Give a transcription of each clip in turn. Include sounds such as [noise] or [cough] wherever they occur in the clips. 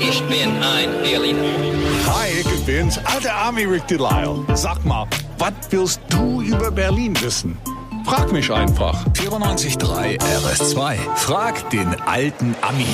Ich bin ein Berliner. Hi, ich bin's, alter Army Rick Delisle. Sag mal, was willst du über Berlin wissen? Frag mich einfach. 94.3 RS2. Frag den alten Ami.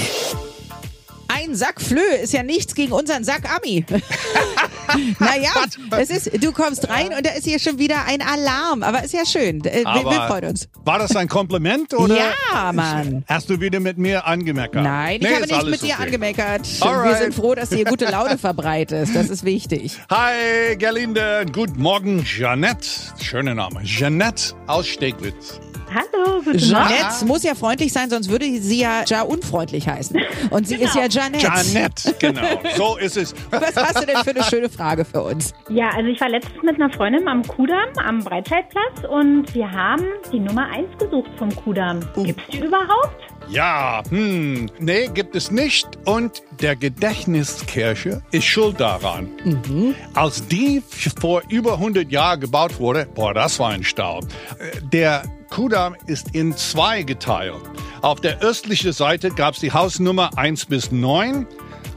Ein Sack Flöhe ist ja nichts gegen unseren Sack Ami. [laughs] naja, [laughs] es ist, du kommst rein und da ist hier schon wieder ein Alarm. Aber ist ja schön. Äh, Wir, wir freuen uns. War das ein Kompliment oder? Ja, Mann. Hast du wieder mit mir angemeckert? Nein, ich Nee, habe nicht mit dir okay. angemeckert. Wir Alright. sind froh, dass du hier gute [laughs] Laune verbreitest. Das ist wichtig. Hi, Gerlinde. Guten Morgen, Jeanette. Schöner Name. Jeanette aus Steglitz. Hallo, guten Morgen. Jeanette muss ja freundlich sein, sonst würde sie ja Ja unfreundlich heißen. Und sie ist ja Jeanette. Jeanette, genau. So ist es. [laughs] Was hast du denn für eine schöne Frage für uns? Ja, also ich war letztens mit einer Freundin am Kudamm, am Breitscheidplatz und wir haben die Nummer 1 gesucht vom Kudamm. Gibt's die überhaupt? Ja, hm, nee, gibt es nicht. Und der Gedächtniskirche ist schuld daran. Als die vor über 100 Jahren gebaut wurde, boah, das war ein Stau. Äh, Der Kudamm ist in zwei geteilt. Auf der östlichen Seite gab es die Hausnummer 1 bis 9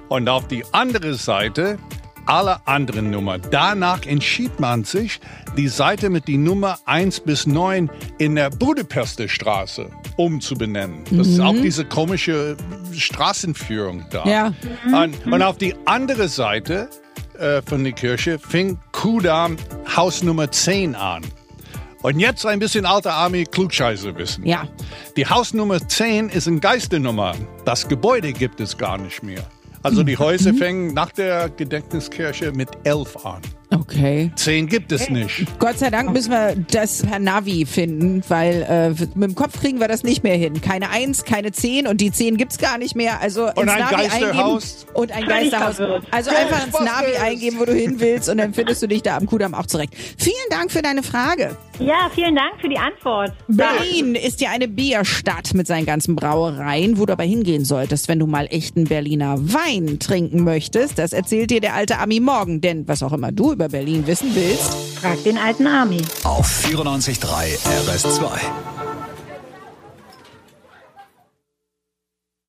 und auf die andere Seite alle anderen Nummern. Danach entschied man sich, die Seite mit die Nummer 1 bis 9 in der Budapester Straße umzubenennen. Das ist auch diese komische Straßenführung da. Ja. Und, und auf die andere Seite äh, von der Kirche fing Kudamm Haus Nummer 10 an. Und jetzt ein bisschen alter Army Klugscheiße wissen. Ja. Die Hausnummer 10 ist eine Geisternummer. Das Gebäude gibt es gar nicht mehr. Also die Häuser fängen nach der Gedächtniskirche mit 11 an. Okay. 10 gibt es nicht. Gott sei Dank müssen wir das per Navi finden, weil äh, mit dem Kopf kriegen wir das nicht mehr hin. Keine Eins, keine Zehn und die Zehn gibt's gar nicht mehr. Also ins ein Navi Geisterhaus. eingeben und ein Geisterhaus. Also einfach ins Navi eingeben, wo du hin willst und dann findest du dich da am Kudamm auch zurecht. Vielen Dank für deine Frage. Ja, vielen Dank für die Antwort. Berlin ist ja eine Bierstadt mit seinen ganzen Brauereien, wo du aber hingehen solltest, wenn du mal echten Berliner Wein trinken möchtest. Das erzählt dir der alte Ami morgen, denn was auch immer du über Berlin wissen willst, Frag den alten Army. Auf 94.3 RS2.